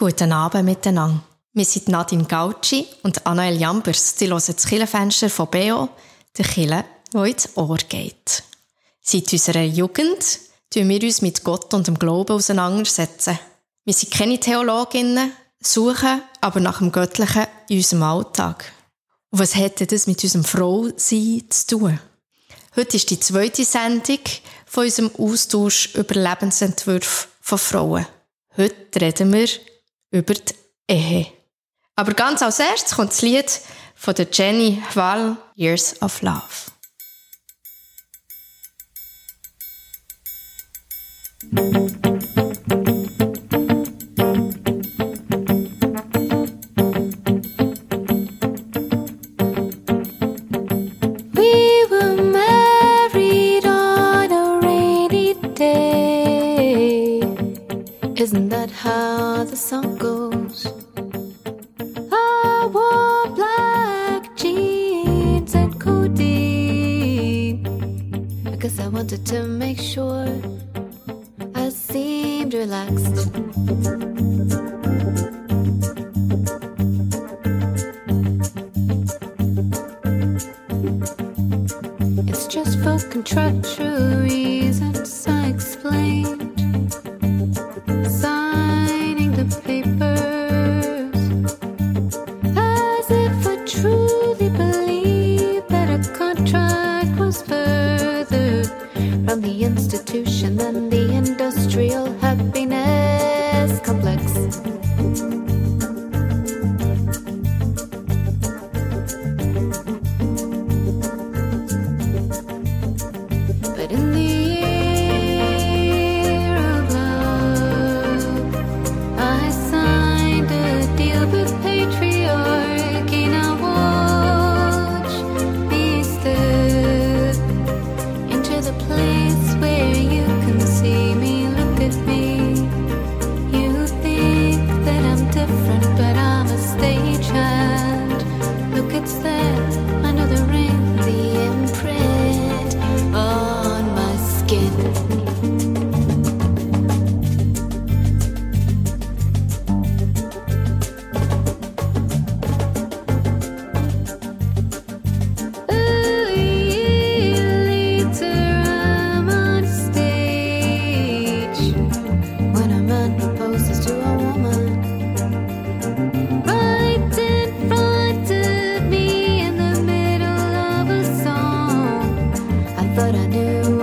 Guten Abend miteinander. Wir sind Nadine Gauci und Anael Jambers. Die hören das Killenfenster von Beo, der Kille, wo ins Ohr geht. Seit unserer Jugend tun wir uns mit Gott und dem Glauben auseinandersetzen. Wir sind keine Theologinnen, suchen aber nach dem Göttlichen in unserem Alltag. Und was hätte das mit unserem Frausein zu tun? Heute ist die zweite Sendung von unserem Austausch über Lebensentwürfe von Frauen. Heute reden wir über die Ehe. Aber ganz als erstes kommt das Lied von der Jenny Wall, Years of Love. wanted to make sure I seemed relaxed. It's just for contractual reasons I explained. but I knew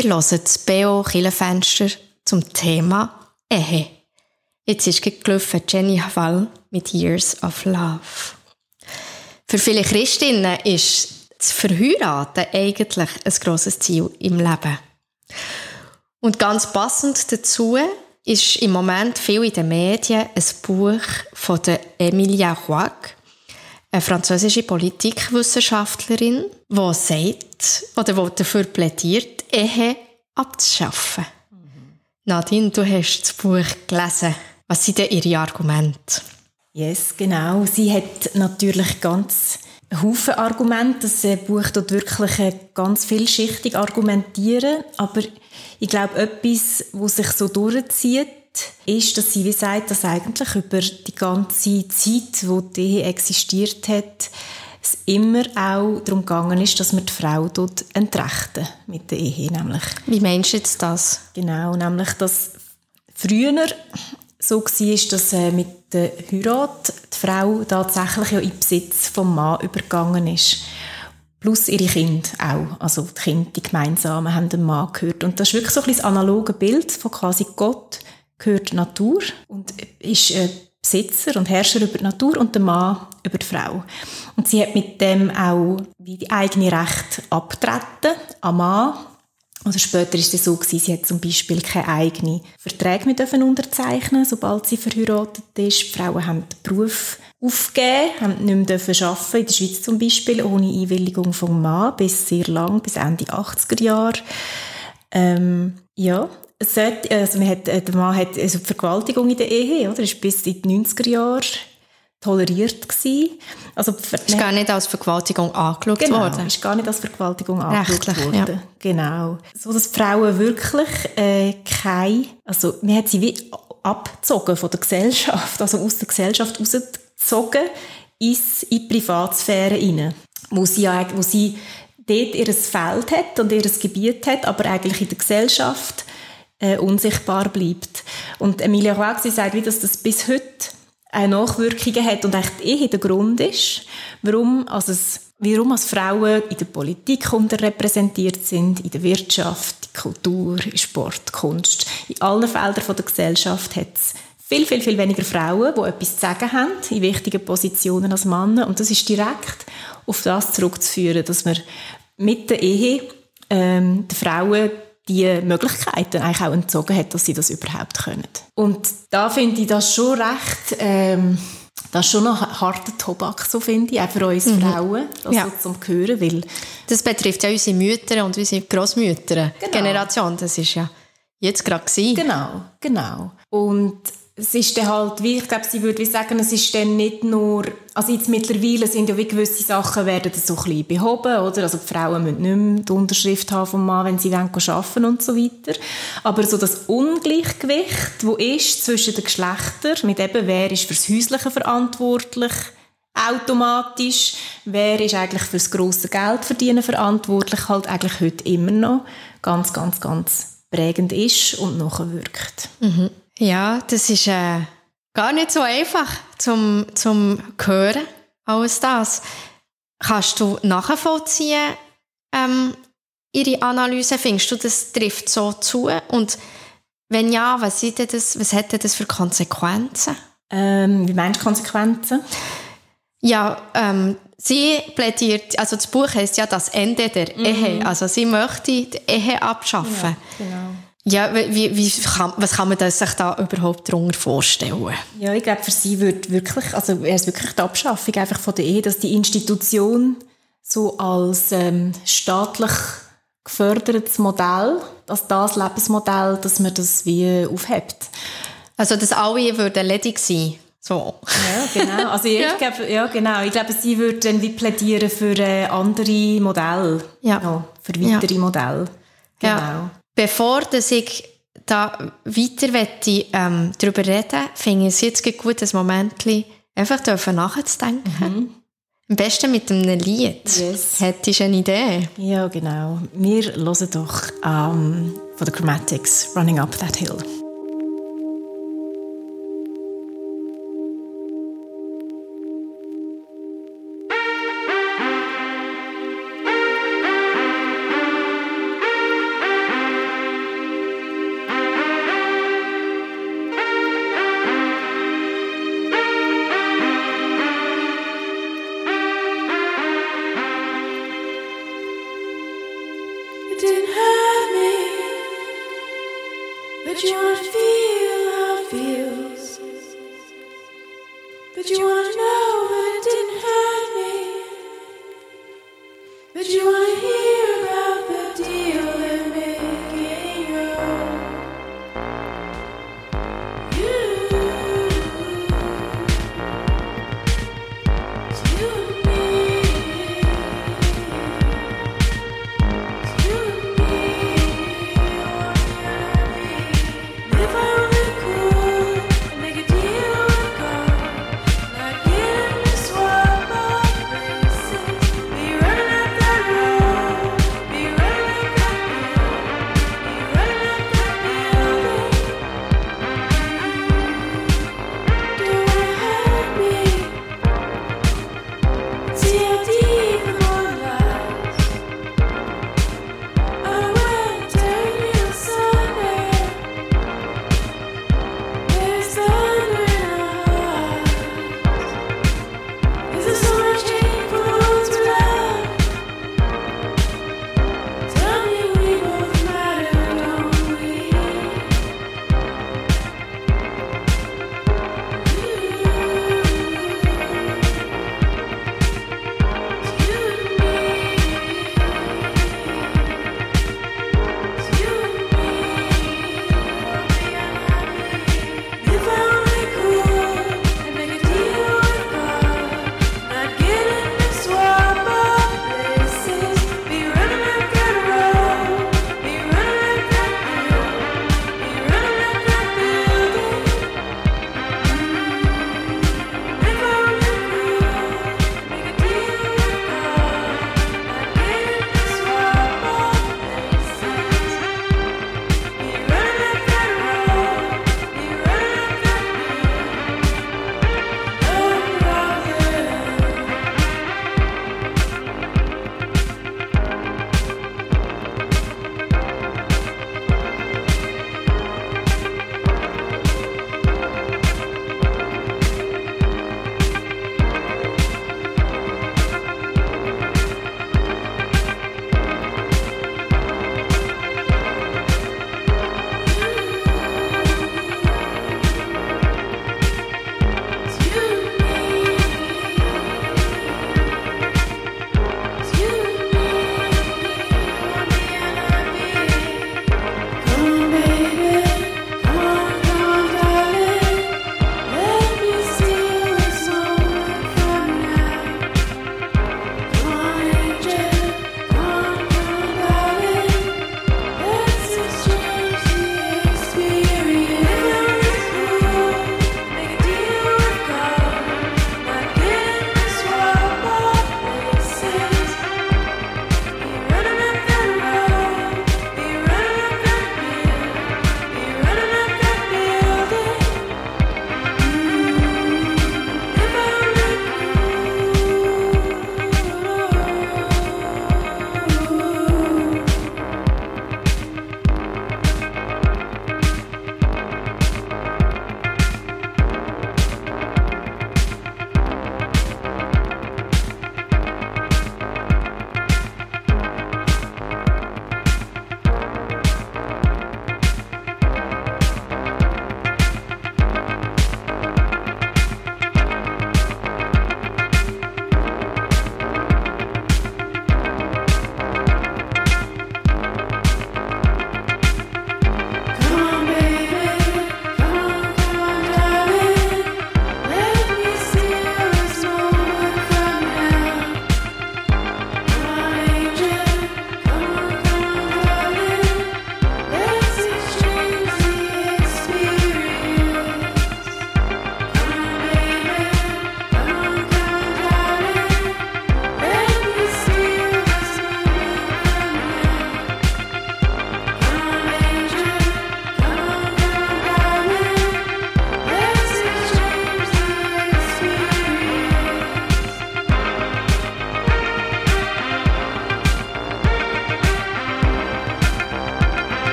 Ihr hört das BO Killenfenster zum Thema Ehe. Jetzt ist gelaufen Jenny Hall mit Years of Love. Für viele Christinnen ist das Verheiraten eigentlich ein grosses Ziel im Leben. Und ganz passend dazu ist im Moment viel in den Medien ein Buch von der Emilia Roig, eine französische Politikwissenschaftlerin, die sagt oder die dafür plädiert, Ehe abzuschaffen. Mhm. Nadine, du hast das Buch gelesen. Was sind denn ihre Argumente? Yes, genau. Sie hat natürlich ganz Haufen Argumente. Das Buch dort wirklich ganz vielschichtig argumentieren. Aber ich glaube, etwas, was sich so durchzieht, ist, dass sie wie sagt, dass eigentlich über die ganze Zeit, wo die Ehe existiert hat, es immer auch darum gegangen ist, dass man die Frau dort entrechten mit der Ehe, nämlich. Wie meinst du jetzt das? Genau, nämlich, dass früher so war, dass äh, mit der Heirat die Frau tatsächlich ja in Besitz vom Mann übergegangen ist. Plus ihre Kinder auch. Also die Kinder, die gemeinsamen, haben den Mann gehört. Und das ist wirklich so ein bisschen das analoge Bild von quasi Gott gehört Natur und ist äh, Besitzer und Herrscher über die Natur und der Mann über die Frau. Und sie hat mit dem auch wie die eigene Recht abtreten am Mann oder später ist es so gewesen, sie hat zum Beispiel keine eigenen Verträge mehr dürfen unterzeichnen, sobald sie verheiratet ist. Die Frauen haben den Beruf aufgegeben, haben nicht mehr dürfen arbeiten, in der Schweiz zum Beispiel, ohne Einwilligung vom Mann, bis sehr lang, bis Ende 80er Jahre. Ähm, ja, also man hat, äh, der Mann hat also Vergewaltigung in der Ehe, oder? ist bis in die 90er Jahre toleriert gewesen. Also ist gar nicht als Vergewaltigung angeschaut genau, worden. ist gar nicht als Vergewaltigung angeschaut worden. Ja. Genau. So dass Frauen wirklich äh, keine, also man hat sie wie abgezogen von der Gesellschaft, also aus der Gesellschaft rausgezogen ins, in die Privatsphäre hinein, wo sie, wo sie dort ihr Feld hat und ihr Gebiet hat, aber eigentlich in der Gesellschaft äh, unsichtbar bleibt. Und Emilia Roaxi sagt, wie dass das bis heute eine Nachwirkungen hat und echt eh der Grund ist, warum, also es, warum als Frauen in der Politik unterrepräsentiert sind, in der Wirtschaft, Kultur, Sport, Kunst. In allen Feldern der Gesellschaft hat es viel, viel, viel weniger Frauen, die etwas zu sagen haben, in wichtigen Positionen als Männer. Und das ist direkt auf das zurückzuführen, dass man mit der Ehe ähm, den Frauen die Möglichkeiten eigentlich auch entzogen hat, dass sie das überhaupt können. Und da finde ich das schon recht, ähm, das ist schon noch harter Tobak, so finde ich, auch für uns mhm. Frauen, das ja. so zum Hören, weil... Das betrifft ja unsere Mütter und unsere Großmütter genau. Generation, das ist ja jetzt gerade gewesen. Genau, genau. Und es ist dann halt, wie ich glaube, sie würde sagen, es ist dann nicht nur, also jetzt mittlerweile sind ja wie gewisse Sachen werden so ein bisschen behoben, oder? Also die Frauen müssen nicht mehr die Unterschrift haben vom Mann, wenn sie arbeiten und so weiter. Aber so das Ungleichgewicht, wo ist zwischen den Geschlechtern, mit eben, wer ist fürs Häusliche verantwortlich, automatisch, wer ist eigentlich fürs grosse Geld verdienen verantwortlich, halt eigentlich heute immer noch ganz, ganz, ganz prägend ist und nachwirkt. Mhm. Ja, das ist äh, gar nicht so einfach zum, zum Hören, alles das. Kannst du nachvollziehen, ähm, Ihre Analyse? Findest du, das trifft so zu? Und wenn ja, was, das, was hätte das für Konsequenzen? Ähm, wie meinst du Konsequenzen? Ja, ähm, sie plädiert, also das Buch heißt ja das Ende der mhm. Ehe. Also sie möchte die Ehe abschaffen. Ja, genau. Ja, wie, wie kann, was kann man sich da überhaupt darunter vorstellen? Ja, ich glaube, für sie wird wirklich, also wäre es wirklich die Abschaffung einfach von der Ehe, dass die Institution so als ähm, staatlich gefördertes Modell, dass das Lebensmodell, dass man das wie aufhebt. Also, dass alle würden ledig sein so. Ja, genau. Also ich ja. glaube, ja, genau. Ich glaube, sie würde dann wie plädieren für äh, andere Modelle. Ja. ja für weitere ja. Modelle. Genau. Ja. Bevor dass ich da weiter möchte, ähm, darüber reden finde ich es jetzt gut, ein Moment einfach nachzudenken. Mhm. Am besten mit einem Lied. Yes. Hättest du eine Idee? Ja, genau. Wir hören doch ähm, von The Chromatics «Running Up That Hill». But you wanna feel how it feels. But you wanna know when it didn't hurt me. But you wanna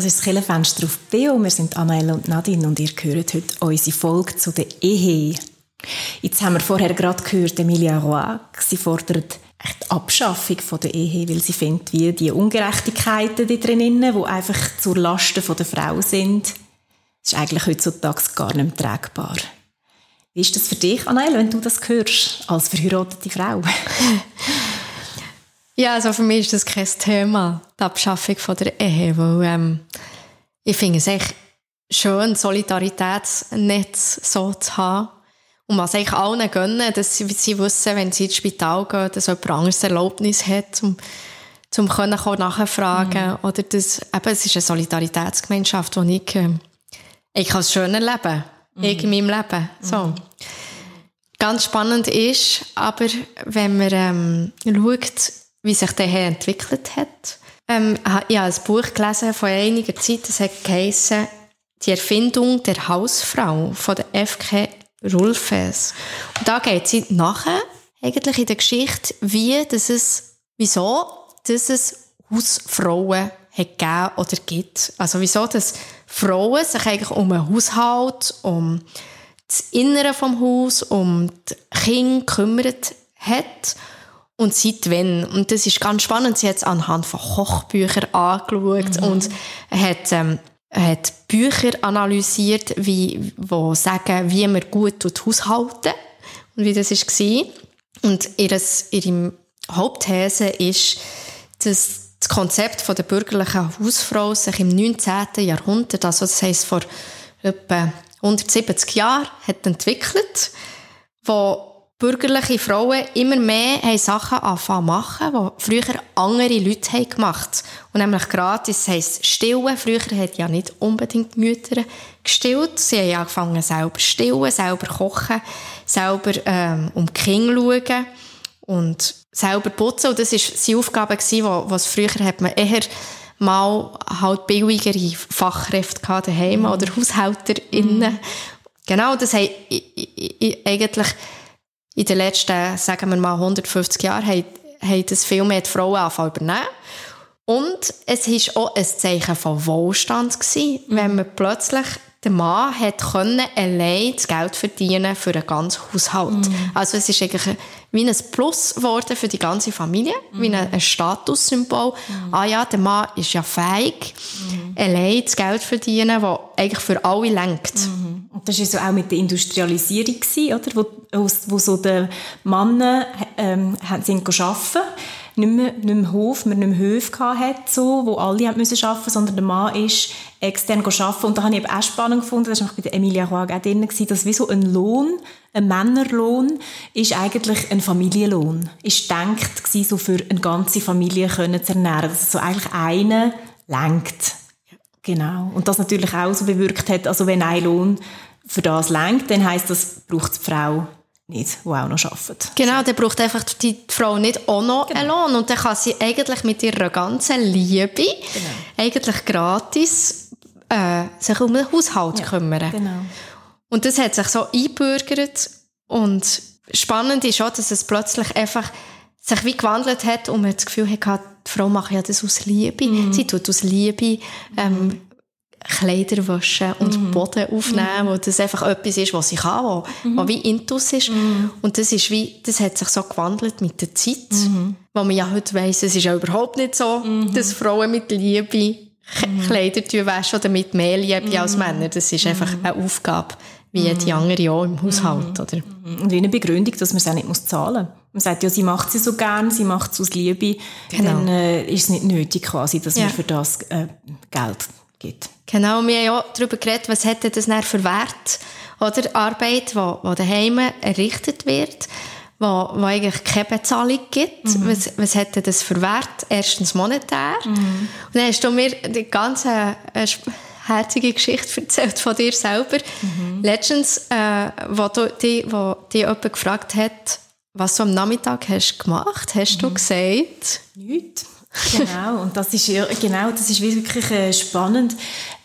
Das ist das Killenfenster auf Beo. Wir sind Annaelle und Nadine und ihr hört heute unsere Folge zu der Ehe. Jetzt haben wir vorher gerade gehört, Emilia Roy, sie fordert die Abschaffung der Ehe, weil sie findet, wie die Ungerechtigkeiten die drinnen, die einfach zur Lasten der Frau sind, ist eigentlich heutzutage gar nicht mehr tragbar. Wie ist das für dich, Annaelle, wenn du das hörst, als verheiratete Frau? Ja, also für mich ist das kein Thema, die Abschaffung von der Ehe, weil ähm, ich finde es echt schön, Solidaritätsnetz so zu haben und was eigentlich allen gönnen, dass sie, sie wissen, wenn sie ins Spital gehen, dass jemand anderes Erlaubnis hat, um, um können nachfragen mhm. oder das, eben, es ist eine Solidaritätsgemeinschaft, die ich, äh, ich als schön erleben mhm. in meinem Leben. So. Mhm. Ganz spannend ist, aber wenn man ähm, schaut, wie sich der Herr entwickelt hat. Ähm, ich habe ein Buch gelesen vor einiger Zeit, das hat geheissen, die Erfindung der Hausfrau von der F.K. Rulfes. Und da geht sie nachher, eigentlich in der Geschichte, wie das es, wieso dass es Hausfrauen hat gegeben oder gibt. Also wieso, dass Frauen sich eigentlich um einen Haushalt, um das Innere vom Haus, um die Kinder gekümmert hat und seit wann. Und das ist ganz spannend. Sie hat es anhand von Kochbüchern angeschaut mhm. und hat, ähm, hat Bücher analysiert, wie, wo sagen, wie man gut haushalten und wie das war. Und ihres, ihre Hauptthese ist, dass das Konzept von der bürgerlichen Hausfrau sich im 19. Jahrhundert, also das heisst vor etwa 170 Jahren, hat entwickelt, wo bürgerliche Frauen immer mehr haben Sachen anfangen machen, die früher andere Leute haben gemacht Und nämlich gratis, das heisst stillen. Früher hat ja nicht unbedingt die Mütter gestillt. Sie haben angefangen selber stillen, selber kochen, selber ähm, um die Kinder schauen und selber putzen. Und das war seine Aufgabe, was früher hat man eher mal halt billigere Fachkräfte daheim mhm. oder HaushälterInnen. Mhm. Genau, das haben eigentlich in den letzten, sagen wir mal, 150 Jahren haben, haben das viel mehr die Frauen angefangen übernehmen. Und es war auch ein Zeichen von Wohlstand, gewesen, wenn man plötzlich der Mann hat können allein das Geld verdienen für einen ganzen Haushalt. Mhm. Also es ist eigentlich wie ein Plus geworden für die ganze Familie, mhm. wie ein, Statussymbol. Mhm. Ah ja, der Mann ist ja fähig, mhm. allein das Geld verdienen, das eigentlich für alle lenkt. Mhm. Und das war so auch mit der Industrialisierung, oder? Wo, wo so die Männer ähm, sind arbeiten nicht mehr, nicht mehr Hof, man nicht mehr Höfe hatte, so, wo alle haben müssen arbeiten sondern der Mann ist extern arbeiten. Und da habe ich eben auch spannend gefunden, das war bei der Emilia Roig auch drin, dass wie so ein Lohn, ein Männerlohn, ist eigentlich ein Familienlohn. Ist gedacht gewesen, so für eine ganze Familie können zu ernähren. Dass so eigentlich eine lenkt. Genau. Und das natürlich auch so bewirkt hat, also wenn ein Lohn für das lenkt, dann heisst das, braucht die Frau nicht, die auch noch arbeiten. Genau, dann braucht einfach die Frau nicht auch noch genau. einen Lohn. Und dann kann sie eigentlich mit ihrer ganzen Liebe genau. eigentlich gratis äh, sich um den Haushalt ja, kümmern. Genau. Und das hat sich so einbürgert. Und spannend ist auch, dass es plötzlich einfach sich wie gewandelt hat und man das Gefühl hatte, die Frau macht ja das aus Liebe. Mhm. Sie tut aus Liebe ähm, Kleider waschen und mhm. Boden aufnehmen, mhm. wo das einfach etwas ist, was ich kann, wo, mhm. wo wie Intus ist. Mhm. Und das ist wie, das hat sich so gewandelt mit der Zeit, mhm. wo man ja heute weiss, es ist ja überhaupt nicht so, mhm. dass Frauen mit Liebe mhm. Kleider waschen oder mit mehr Liebe als Männer. Das ist einfach eine Aufgabe, wie jede andere auch im Haushalt, oder? Und wie eine Begründung, dass man es auch nicht muss zahlen muss. Man sagt ja, sie macht sie so gern, sie macht es aus Liebe, genau. dann äh, ist es nicht nötig quasi, dass ja. man für das äh, Geld gibt. Genau, wir haben ja darüber geredet, was hätte das dann für Wert, oder Arbeit, die, die daheim errichtet wird, wo, wo eigentlich keine Bezahlung gibt. Mhm. Was, was hätte das für Wert? Erstens monetär. Mhm. Und dann hast du mir die ganze äh, herzige Geschichte erzählt von dir selber. Mhm. Letztens, äh, wo, du, die, wo dich jemand gefragt hat, was du am Nachmittag hast gemacht, hast mhm. du gesagt? Nichts. Genau, und das ist, genau, das ist wirklich äh, spannend.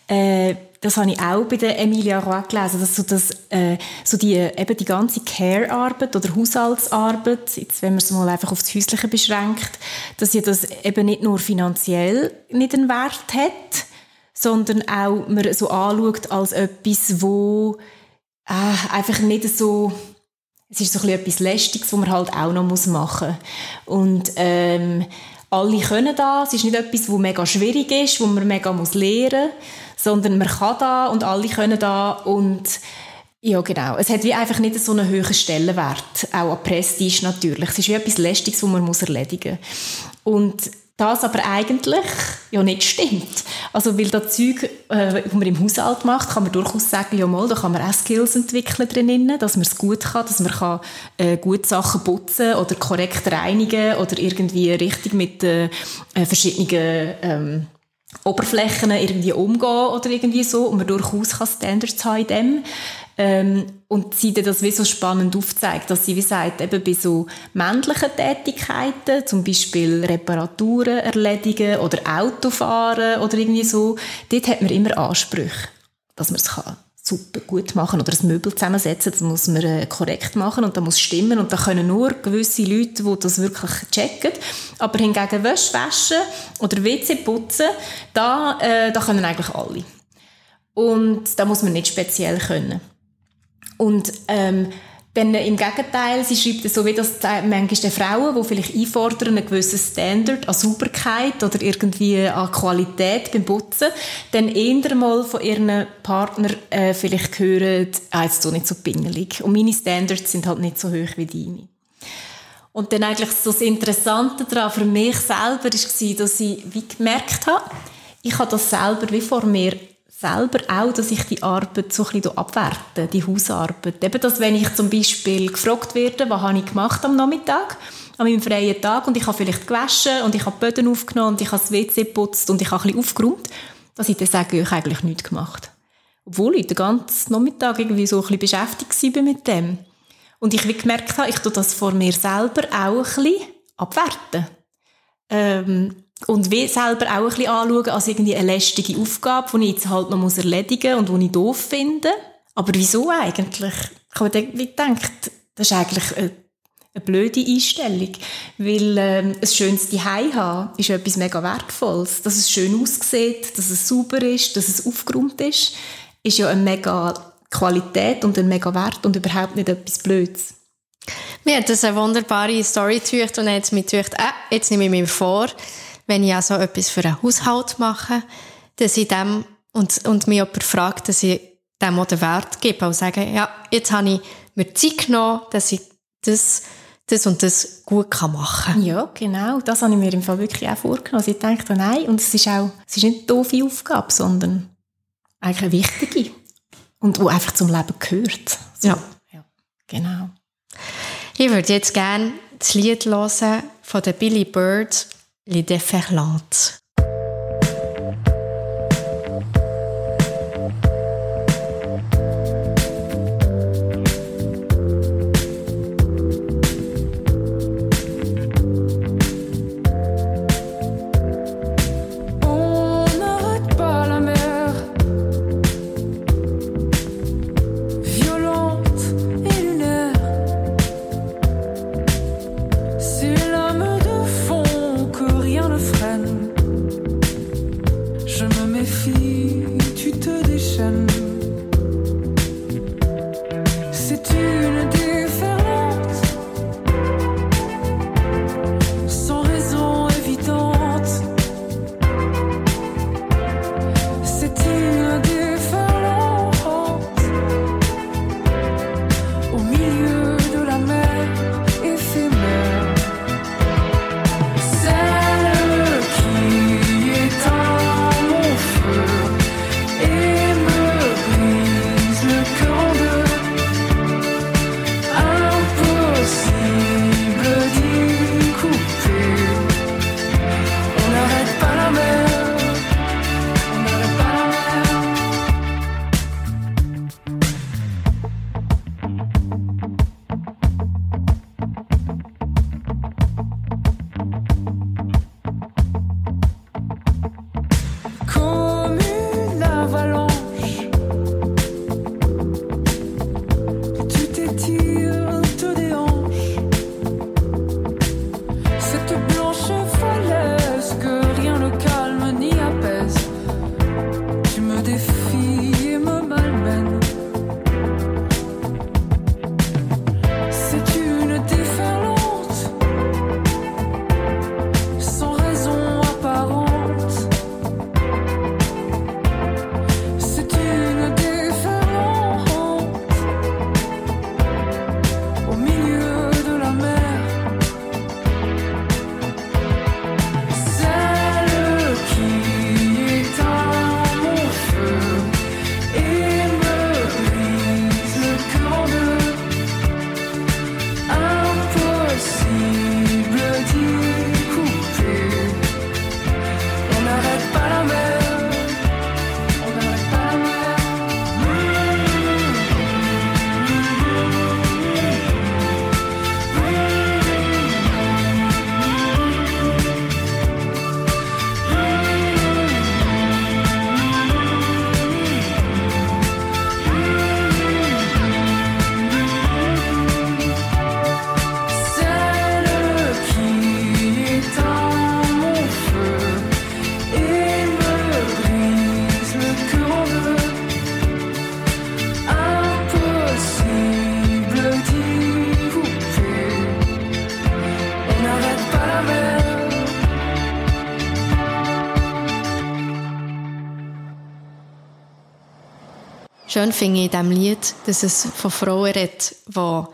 Äh, das habe ich auch bei der Emilia Roy gelesen, dass so, das, äh, so die, eben die ganze Care-Arbeit oder Haushaltsarbeit, jetzt, wenn man es mal einfach auf das Häusliche beschränkt, dass ja das eben nicht nur finanziell nicht einen Wert hat, sondern auch man so anschaut als etwas, wo äh, einfach nicht so es ist so ein etwas Lästiges, was man halt auch noch machen muss. Und ähm, alle können das. Es ist nicht etwas, das mega schwierig ist, wo man mega muss lernen muss, sondern man kann da und alle können da und ja, genau. Es hat wie einfach nicht so einen hohen Stellenwert, auch an Prestige natürlich. Es ist wie etwas Lästiges, das man muss erledigen muss. Und das aber eigentlich ja nicht stimmt. Also, weil das Zeug, äh, das man im Haushalt macht, kann man durchaus sagen, ja mal, da kann man auch Skills entwickeln drinnen, dass man es gut kann, dass man kann, äh, gut Sachen putzen oder korrekt reinigen oder irgendwie richtig mit äh, verschiedenen ähm, Oberflächen irgendwie umgehen oder irgendwie so und man durchaus kann Standards haben in dem. Ähm, und sie das wie so spannend aufzeigt, dass sie wie sagt, eben bei so männlichen Tätigkeiten, zum Beispiel Reparaturen erledigen oder Autofahren oder irgendwie so, dort hat man immer Ansprüche, dass man es kann super gut machen oder ein Möbel zusammensetzen, das muss man äh, korrekt machen und da muss stimmen und da können nur gewisse Leute, die das wirklich checken. Aber hingegen Wäsche waschen oder WC putzen, da, äh, da können eigentlich alle. Und da muss man nicht speziell können. Und ähm, dann im Gegenteil, sie schreibt es so, wie das manchmal den Frauen, die vielleicht einfordern, einen gewissen Standard an Sauberkeit oder irgendwie an Qualität beim Putzen, dann eher mal von ihren Partner äh, vielleicht hören, ah, jetzt so nicht so pingelig. Und meine Standards sind halt nicht so hoch wie deine. Und dann eigentlich so das Interessante daran für mich selber war, dass ich wie gemerkt habe, ich habe das selber wie vor mir selber auch, dass ich die Arbeit so ein abwerte, die Hausarbeit. Eben, dass wenn ich zum Beispiel gefragt werde, was habe ich gemacht am Nachmittag, an meinem freien Tag und ich habe vielleicht gewaschen und ich habe die Böden aufgenommen und ich habe das WC geputzt und ich habe ein aufgeräumt, dass ich dann sage, ich habe eigentlich nichts gemacht. Obwohl ich den ganzen Nachmittag irgendwie so ein beschäftigt war mit dem. Und ich wie gemerkt habe, ich tue das vor mir selber auch ein bisschen abwerten. Ähm, und wie selber auch ein bisschen anschauen als irgendwie eine lästige Aufgabe, die ich jetzt halt noch muss erledigen muss und die ich doof finde. Aber wieso eigentlich? Ich habe gedacht, das ist eigentlich eine, eine blöde Einstellung, weil ähm, ein schönes Zuhause haben ist etwas mega Wertvolles. Dass es schön aussieht, dass es sauber ist, dass es aufgeräumt ist, ist ja eine mega Qualität und ein mega Wert und überhaupt nicht etwas Blödes. Mir hat das eine wunderbare Story getucht und jetzt mir gedacht, äh, jetzt nehme ich mir vor, wenn ich also etwas für einen Haushalt mache, dass ich dem und, und mich jemand fragt, dass ich dem auch den Wert gebe und sage, ja, jetzt habe ich mir Zeit genommen, dass ich das, das und das gut machen kann. Ja, genau. Das habe ich mir im Fall wirklich auch vorgenommen. Also ich denke, nein, und es ist auch, es ist nicht eine doofe Aufgabe, sondern eigentlich eine wichtige. Und die einfach zum Leben gehört. So. Ja. ja. Genau. Ich würde jetzt gerne das Lied hören von der Billy Bird les déferlantes. Schön finde in diesem Lied, dass es von Frauen redet, die wie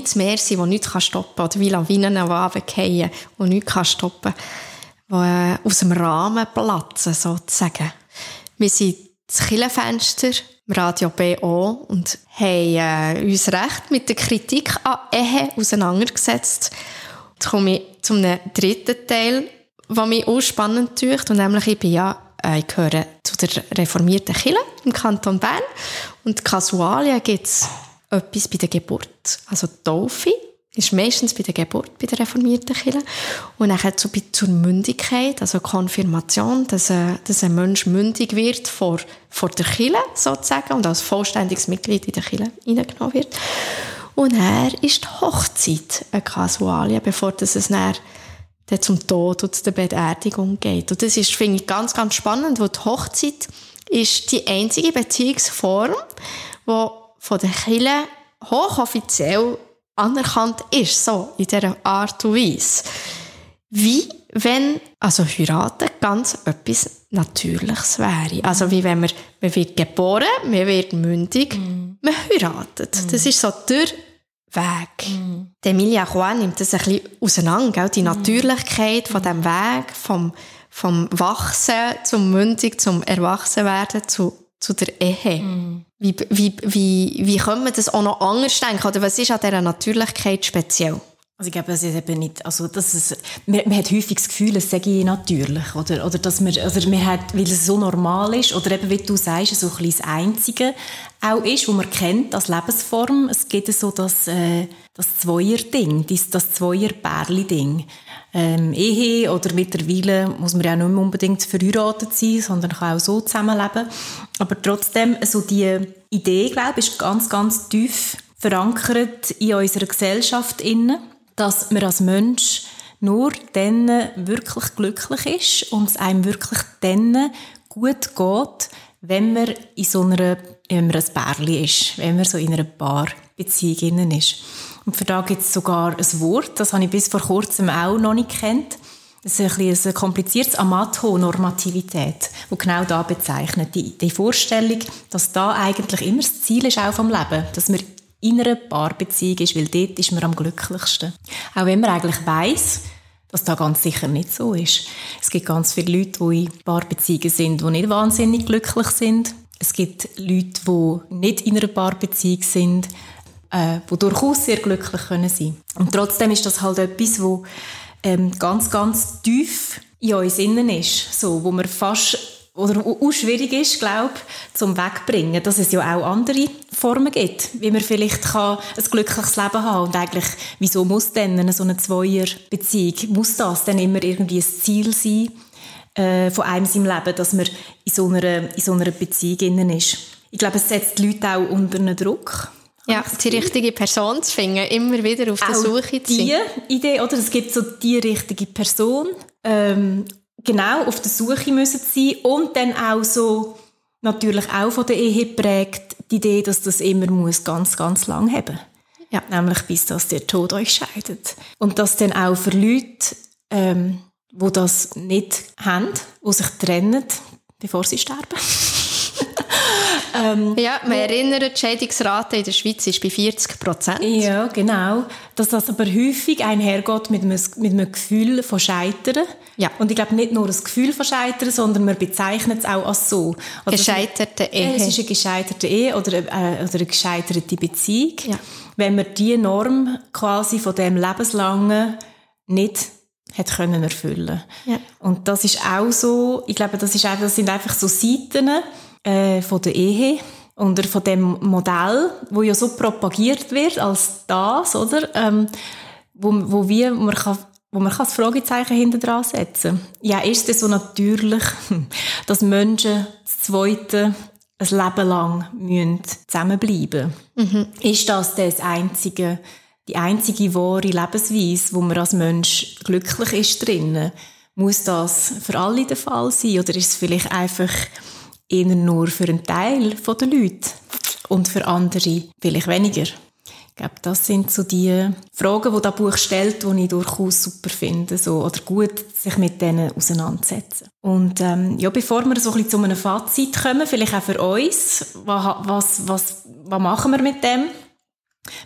das Meer sind, wo nichts stoppen kann, oder wie Lawinen, die runterfallen, die nichts stoppen kann, die aus dem Rahmen platzen, sozusagen. Wir sind das Killenfenster, Radio BO, und haben äh, uns recht mit der Kritik an Ehe auseinandergesetzt. Jetzt komme ich zum dritten Teil, was mich auch spannend tut, und nämlich ich bin ja ich gehöre zu der reformierten Kirche im Kanton Bern und Kasualien gibt es etwas bei der Geburt. Also Taufe ist meistens bei der Geburt bei der reformierten Kirche. Und dann so zur Mündigkeit, also Konfirmation, dass, äh, dass ein Mensch mündig wird vor, vor der Kirche sozusagen und als vollständiges Mitglied in der Kirche hineingenommen wird. Und er ist die Hochzeit eine Kasualie, bevor das es dann, dann zum Tod und zur Beerdigung geht. Und das ist, finde ich, ganz, ganz spannend, weil die Hochzeit ist die einzige Beziehungsform, die von der Kirche hochoffiziell anerkannt ist, so in dieser Art und Weise. Wie wenn, also heiraten ganz etwas Natürliches wäre. Also wie wenn man, man wird geboren, man wird mündig, mm. man heiratet. Mm. Das ist so der Weg. Mm. Emilia Juan nimmt das ein bisschen auseinander, gell? die Natürlichkeit von dem Weg, vom, vom Wachsen zum Mündig, zum Erwachsenwerden, zu zu der Ehe. Mm. Wie, wie, wie, wie können wir das auch noch anders denken? Oder was ist an dieser Natürlichkeit speziell? Also ich glaube, es ist eben nicht, also das ist, man, man hat häufig das Gefühl, es sei natürlich, oder, oder dass man, also man hat, weil es so normal ist, oder eben, wie du sagst, so ein bisschen das Einzige auch ist, was man kennt als Lebensform. Es gibt so das, äh, das Zweier-Ding, das, das Zweier-Bärli-Ding. Ähm, Ehe oder mittlerweile muss man ja nicht mehr unbedingt verheiratet sein, sondern kann auch so zusammenleben. Aber trotzdem, so die Idee, glaube ich, ist ganz, ganz tief verankert in unserer Gesellschaft innen dass man als Mensch nur dann wirklich glücklich ist und es einem wirklich dann gut geht, wenn man in so einer, wenn man ein Bärli ist, wenn man so in einer Paarbeziehung ist. Und für da gibt es sogar ein Wort, das habe ich bis vor kurzem auch noch nicht kennt. Das ist ein, ein kompliziertes Amato-Normativität, wo genau da bezeichnet. Die, die Vorstellung, dass da eigentlich immer das Ziel ist auch vom Leben, dass wir in einer Paarbeziehung ist, weil dort ist man am glücklichsten. Auch wenn man eigentlich weiß, dass das ganz sicher nicht so ist. Es gibt ganz viele Leute, die in Paarbeziehungen sind, die nicht wahnsinnig glücklich sind. Es gibt Leute, die nicht in einer Paarbeziehung sind, äh, die durchaus sehr glücklich können sein Und trotzdem ist das halt etwas, wo ähm, ganz, ganz tief in uns innen ist, so, wo man fast oder auch schwierig ist, glaube ich, zum Wegbringen, dass es ja auch andere Formen gibt, wie man vielleicht kann ein glückliches Leben haben und eigentlich, wieso muss denn so eine Zweierbeziehung, muss das denn immer irgendwie ein Ziel sein äh, von einem seinem Leben, dass man in so einer, in so einer Beziehung innen ist? Ich glaube, es setzt die Leute auch unter einen Druck. Ja, die richtige Person zu finden, immer wieder auf der Suche zu sein. die Idee, oder? Es gibt so die richtige Person ähm, genau auf der Suche müssen sein und dann auch so natürlich auch von der Ehe prägt die Idee, dass das immer muss ganz, ganz lang haben. Ja. Nämlich bis dass der Tod euch scheidet. Und dass dann auch für Leute, ähm, wo das nicht haben, die sich trennen, bevor sie sterben. Ähm, ja, man erinnert, die Schädigungsrate in der Schweiz ist bei 40 Prozent. Ja, genau. Dass das aber häufig einhergeht mit einem, mit einem Gefühl von Scheitern. Ja. Und ich glaube nicht nur das Gefühl von Scheitern, sondern man bezeichnet es auch als so. Also gescheiterte Ehe. Es ist eine gescheiterte Ehe oder, äh, oder eine gescheiterte Beziehung. Ja. Wenn man die Norm quasi von dem Lebenslangen nicht hat können erfüllen. Ja. Und das ist auch so, ich glaube, das, ist einfach, das sind einfach so Seiten, äh, von der Ehe oder von dem Modell, wo ja so propagiert wird als das, oder? Ähm, wo, wo wir, man kann, wo man kann das Fragezeichen hinter dran setzen. Ja, ist es so natürlich, dass Menschen das Zweite ein Leben lang müssen zusammenbleiben mhm. Ist das das einzige, die einzige wahre Lebensweise, wo man als Mensch glücklich ist drinnen? Muss das für alle der Fall sein? Oder ist es vielleicht einfach eher nur für einen Teil der Leute und für andere vielleicht weniger. Ich glaube, das sind so die Fragen, die das Buch stellt, die ich durchaus super finde, so, oder gut, sich mit denen auseinandersetzen. Und ähm, ja, bevor wir so ein bisschen zu einem Fazit kommen, vielleicht auch für uns, was, was, was, was machen wir mit dem,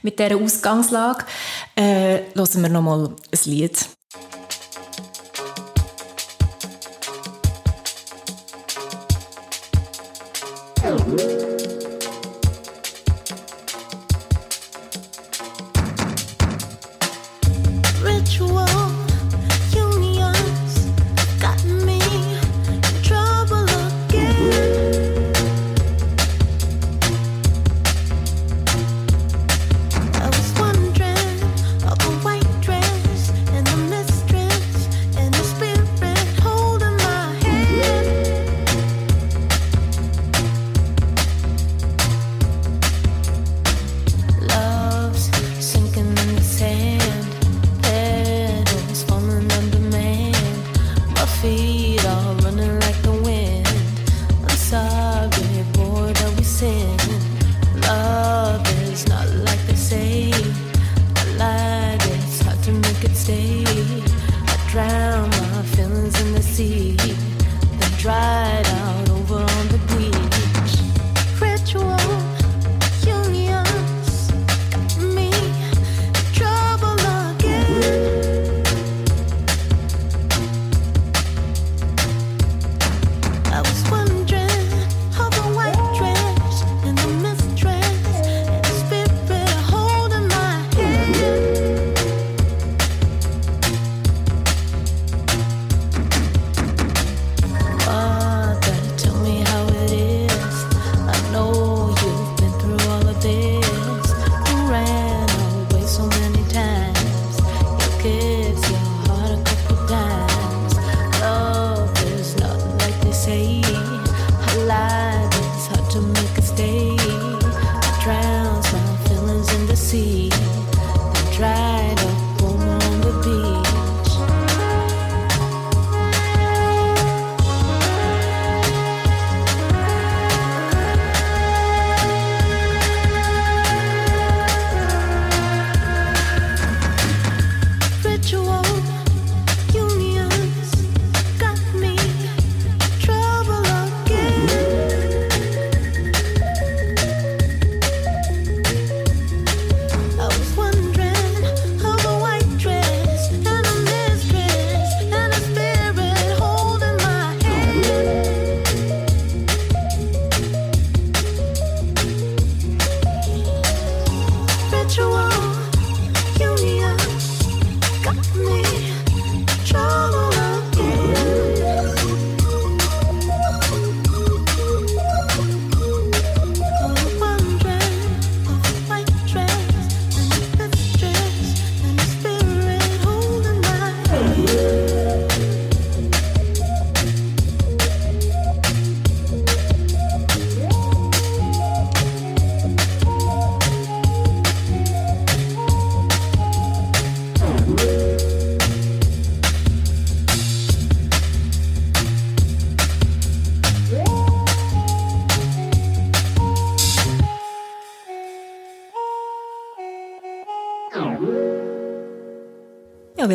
mit dieser Ausgangslage, äh, hören wir nochmal ein Lied.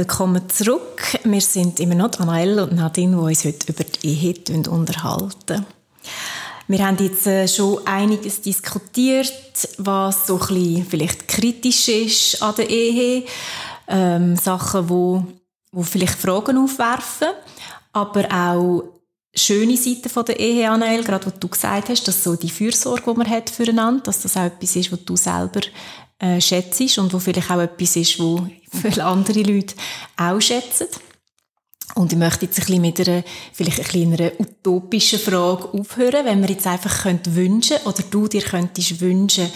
Willkommen zurück. Wir sind immer noch Anael und Nadine, die uns heute über die Ehe unterhalten. Wir haben jetzt äh, schon einiges diskutiert, was so ein bisschen vielleicht kritisch ist an der Ehe, ähm, Sachen, wo, wo vielleicht Fragen aufwerfen, aber auch schöne Seiten von der Ehe, Anael, gerade was du gesagt hast, dass so die Fürsorge, die man hat füreinander, dass das auch etwas ist, was du selber äh, schätzt und wo vielleicht auch etwas ist, wo viele andere Leute auch schätzen. Und ich möchte jetzt ein bisschen mit einer, vielleicht ein kleineren utopischen Frage aufhören, wenn wir jetzt einfach könnt wünschen oder du dir könntest wünschen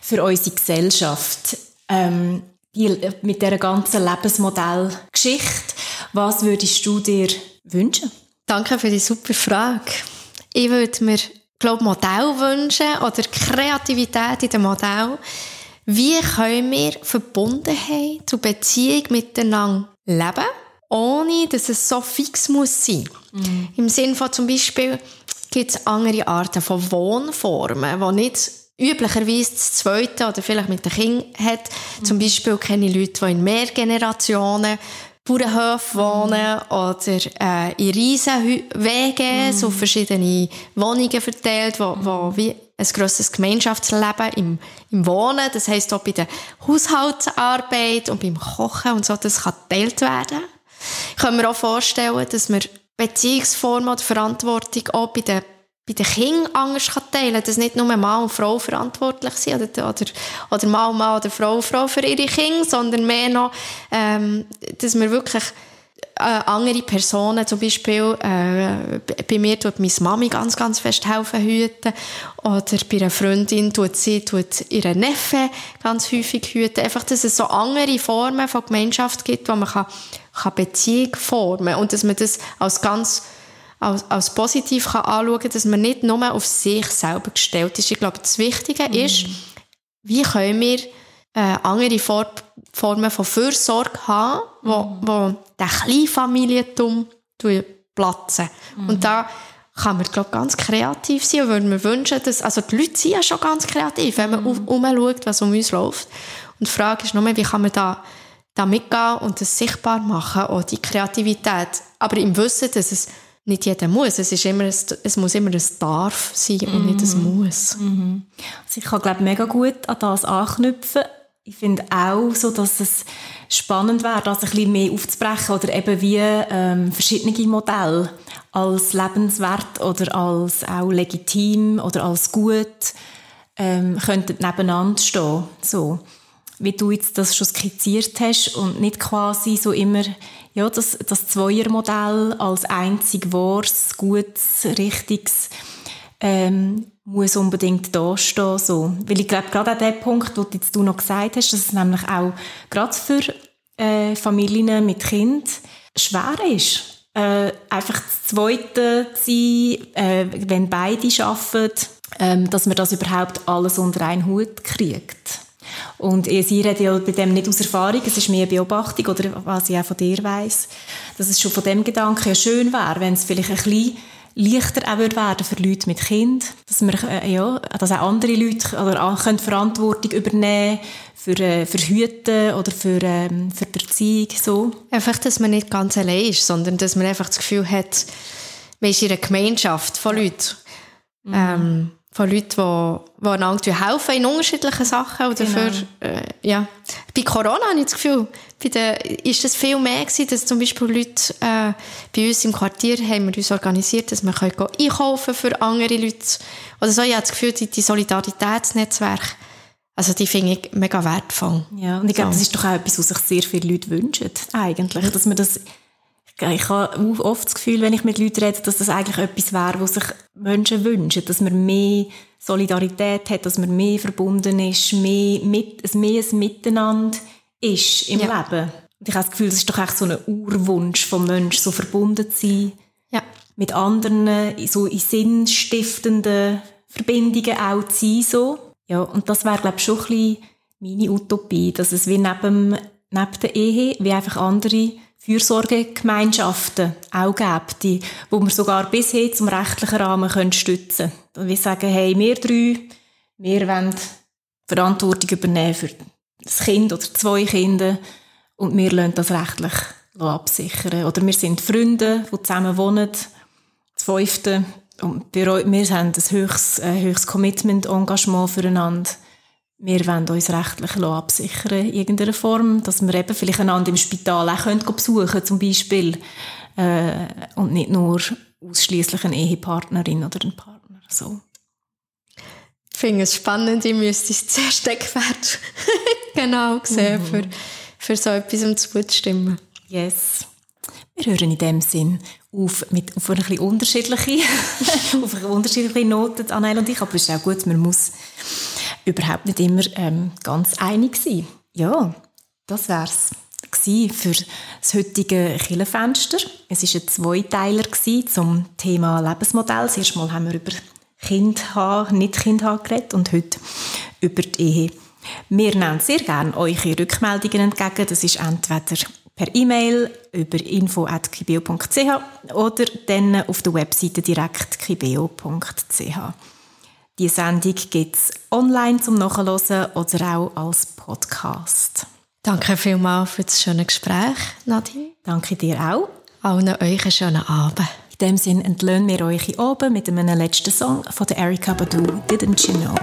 für unsere Gesellschaft, ähm, die, mit dieser ganzen Lebensmodellgeschichte, was würdest du dir wünschen? Danke für die super Frage. Ich würde mir, glaube Modell wünschen oder Kreativität in dem Modell wie können wir Verbundenheit zu Beziehung miteinander leben, ohne dass es so fix muss sein? Mhm. Im Sinne von zum Beispiel gibt es andere Arten von Wohnformen, die nicht üblicherweise das Zweite oder vielleicht mit den Kindern hat. Mhm. Zum Beispiel kenne ich Leute, die in mehr Generationen Bauernhöfen wohnen oder äh, in riesen Wegen, mm. so verschiedene Wohnungen verteilt, wo, wo wie ein grosses Gemeinschaftsleben im, im Wohnen, das heisst auch bei der Haushaltsarbeit und beim Kochen und so, das kann geteilt werden. Ich kann mir auch vorstellen, dass wir Beziehungsformen oder Verantwortung auch bei den bei den Kindern anders teilen kann, dass nicht nur Mann und Frau verantwortlich sind oder, oder, oder Mann und Mann oder Frau und Frau für ihre Kinder, sondern mehr noch, ähm, dass wir wirklich äh, andere Personen, zum Beispiel äh, bei mir tut meine Mami ganz, ganz fest helfen hüten oder bei einer Freundin tut sie tut ihre Neffe ganz häufig hüten. Einfach, dass es so andere Formen von Gemeinschaft gibt, wo man kann, kann Beziehung formen kann und dass man das als ganz als, als positiv kann anschauen kann, dass man nicht nur auf sich selber gestellt ist. Ich glaube, das Wichtige mhm. ist, wie können wir äh, andere For Formen von Fürsorge haben, wo, mhm. wo den Kleinfamilientum platzen. Mhm. Und da kann man, glaube ganz kreativ sein und würde mir wünschen, dass, also die Leute sind ja schon ganz kreativ, wenn man mhm. umschaut, was um uns läuft. Und die Frage ist nur, wie kann man da, da mitgehen und das sichtbar machen, auch die Kreativität. Aber im Wissen, dass es nicht jeder muss. Es, ist immer ein, es muss immer ein Darf sein und nicht ein mhm. Muss. Mhm. Also ich kann, glaube mega gut an das anknüpfen. Ich finde auch so, dass es spannend wäre, das ein bisschen mehr aufzubrechen oder eben wie ähm, verschiedene Modelle als lebenswert oder als auch legitim oder als gut ähm, könnten nebeneinander stehen. So wie du jetzt das schon skizziert hast und nicht quasi so immer ja, das, das Zweiermodell als einzig wahres, gutes, richtiges ähm, muss unbedingt dastehen. So. Weil ich glaube, gerade an dem Punkt, du jetzt du noch gesagt hast, dass es nämlich auch gerade für äh, Familien mit Kind schwer ist, äh, einfach das Zweite zu sein, äh, wenn beide arbeiten, äh, dass man das überhaupt alles unter einen Hut kriegt. Und sie redet ja bei dem nicht aus Erfahrung, es ist mehr Beobachtung oder was ich auch von dir weiss, dass es schon von dem Gedanken ja schön wäre, wenn es vielleicht ein bisschen leichter auch werden für Leute mit Kind, dass wir, äh, ja, dass auch andere Leute oder können Verantwortung übernehmen für, äh, für Hüten oder für, ähm, für die Erziehung, so. Einfach, dass man nicht ganz allein ist, sondern dass man einfach das Gefühl hat, man ist in einer Gemeinschaft von Leuten. Mhm. Ähm, von Leuten, die, die einander helfen in unterschiedlichen Sachen. Oder genau. für, äh, ja. Bei Corona habe ich das Gefühl, bei den, ist das viel mehr gewesen, dass zum Beispiel Leute äh, bei uns im Quartier haben wir uns organisiert, dass wir können einkaufen für andere Leute. Oder so, ich habe das Gefühl, die, die Solidaritätsnetzwerke, also die finde ich mega wertvoll. Ja, und ich glaube, so. das ist doch auch etwas, was sich sehr viele Leute wünschen, eigentlich, dass man das ich habe oft das Gefühl, wenn ich mit Leuten rede, dass das eigentlich etwas wäre, was sich Menschen wünschen, dass man mehr Solidarität hat, dass man mehr verbunden ist, mehr, mit, mehr ein Miteinander ist im ja. Leben. Und ich habe das Gefühl, das ist doch echt so ein Urwunsch vom Menschen, so verbunden zu sein ja. mit anderen, so in sinnstiftenden Verbindungen auch zu sein. So. Ja, und das wäre, glaube ich, schon ein bisschen meine Utopie, dass es wie neben, neben der Ehe wie einfach andere Fürsorgegemeinschaften auch gibt, die, wo wir sogar bis hin zum rechtlichen Rahmen stützen können. Wir sagen, hey, wir drei, wir wollen Verantwortung übernehmen für das Kind oder zwei Kinder und wir lassen das rechtlich absichern. Oder wir sind Freunde, die zusammen wohnen, das und wir, wir haben ein höchstes, ein höchstes Commitment, Engagement füreinander wir wollen uns rechtlich absichern in irgendeiner Form, dass wir eben vielleicht einander im Spital auch können besuchen zum Beispiel äh, und nicht nur ausschließlich eine Ehepartnerin oder einen Partner. So. Ich finde es spannend, ich müsste es sehr Steckwert genau sehen, mhm. für, für so etwas um zuzustimmen. Yes. Wir hören in dem Sinn auf, mit, auf eine ein unterschiedliche, auf eine unterschiedliche Noten, Annelle und ich, aber es ist auch gut, man muss überhaupt nicht immer ähm, ganz einig sein. Ja, das wär's für das heutige Killenfenster. Es war ein Zweiteiler zum Thema Lebensmodell. Das erste Mal haben wir über Kind haben, nicht Kind haben geredet und heute über die Ehe. Wir nehmen sehr gerne eure Rückmeldungen entgegen. Das ist entweder per E-Mail über info.kibeo.ch oder dann auf der Webseite direkt kibeo.ch. Die Sendung gibt es online zum Nachhören oder auch als Podcast. Danke vielmals für das schöne Gespräch, Nadine. Danke dir auch. Allen euch einen schönen Abend. In dem Sinne entlöhnen wir euch oben mit einem letzten Song von der Erika Badu, Didn't You Know?